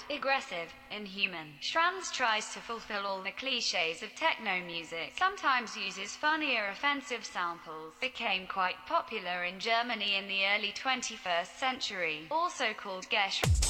sound, aggressive, inhuman. Schranz tries to fulfill all the cliches of techno music, sometimes uses funnier offensive samples, became quite popular in Germany in the early 21st century, also called Gesh.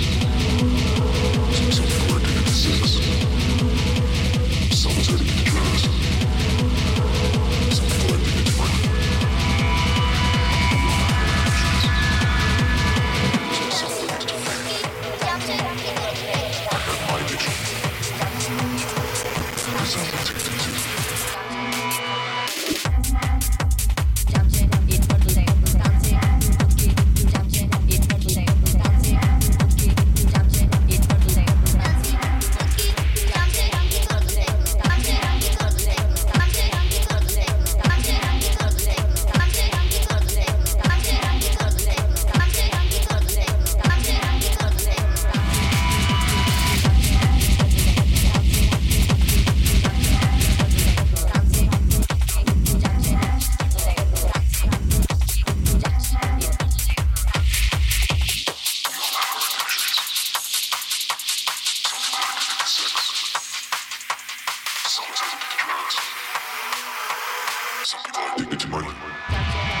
Some people are addicted to money.